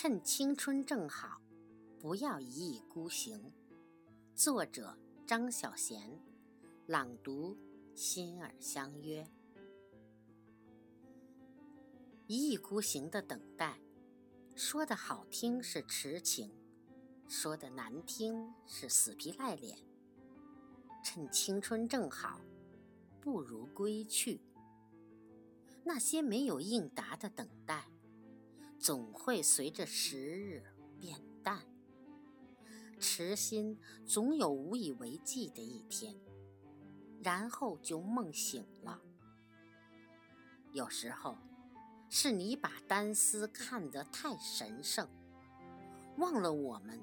趁青春正好，不要一意孤行。作者：张小娴，朗读：心儿相约。一意孤行的等待，说的好听是痴情，说的难听是死皮赖脸。趁青春正好，不如归去。那些没有应答的等待。总会随着时日变淡，痴心总有无以为继的一天，然后就梦醒了。有时候，是你把单丝看得太神圣，忘了我们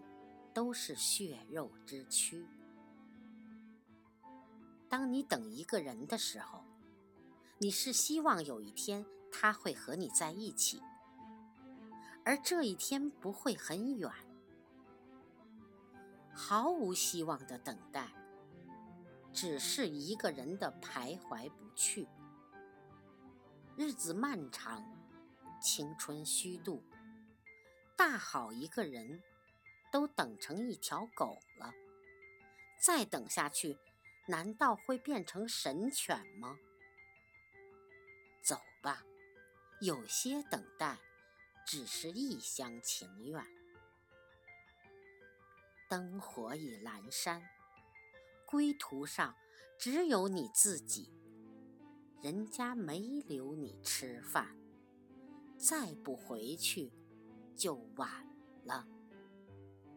都是血肉之躯。当你等一个人的时候，你是希望有一天他会和你在一起。而这一天不会很远，毫无希望的等待，只是一个人的徘徊不去。日子漫长，青春虚度，大好一个人，都等成一条狗了。再等下去，难道会变成神犬吗？走吧，有些等待。只是一厢情愿。灯火已阑珊，归途上只有你自己。人家没留你吃饭，再不回去就晚了。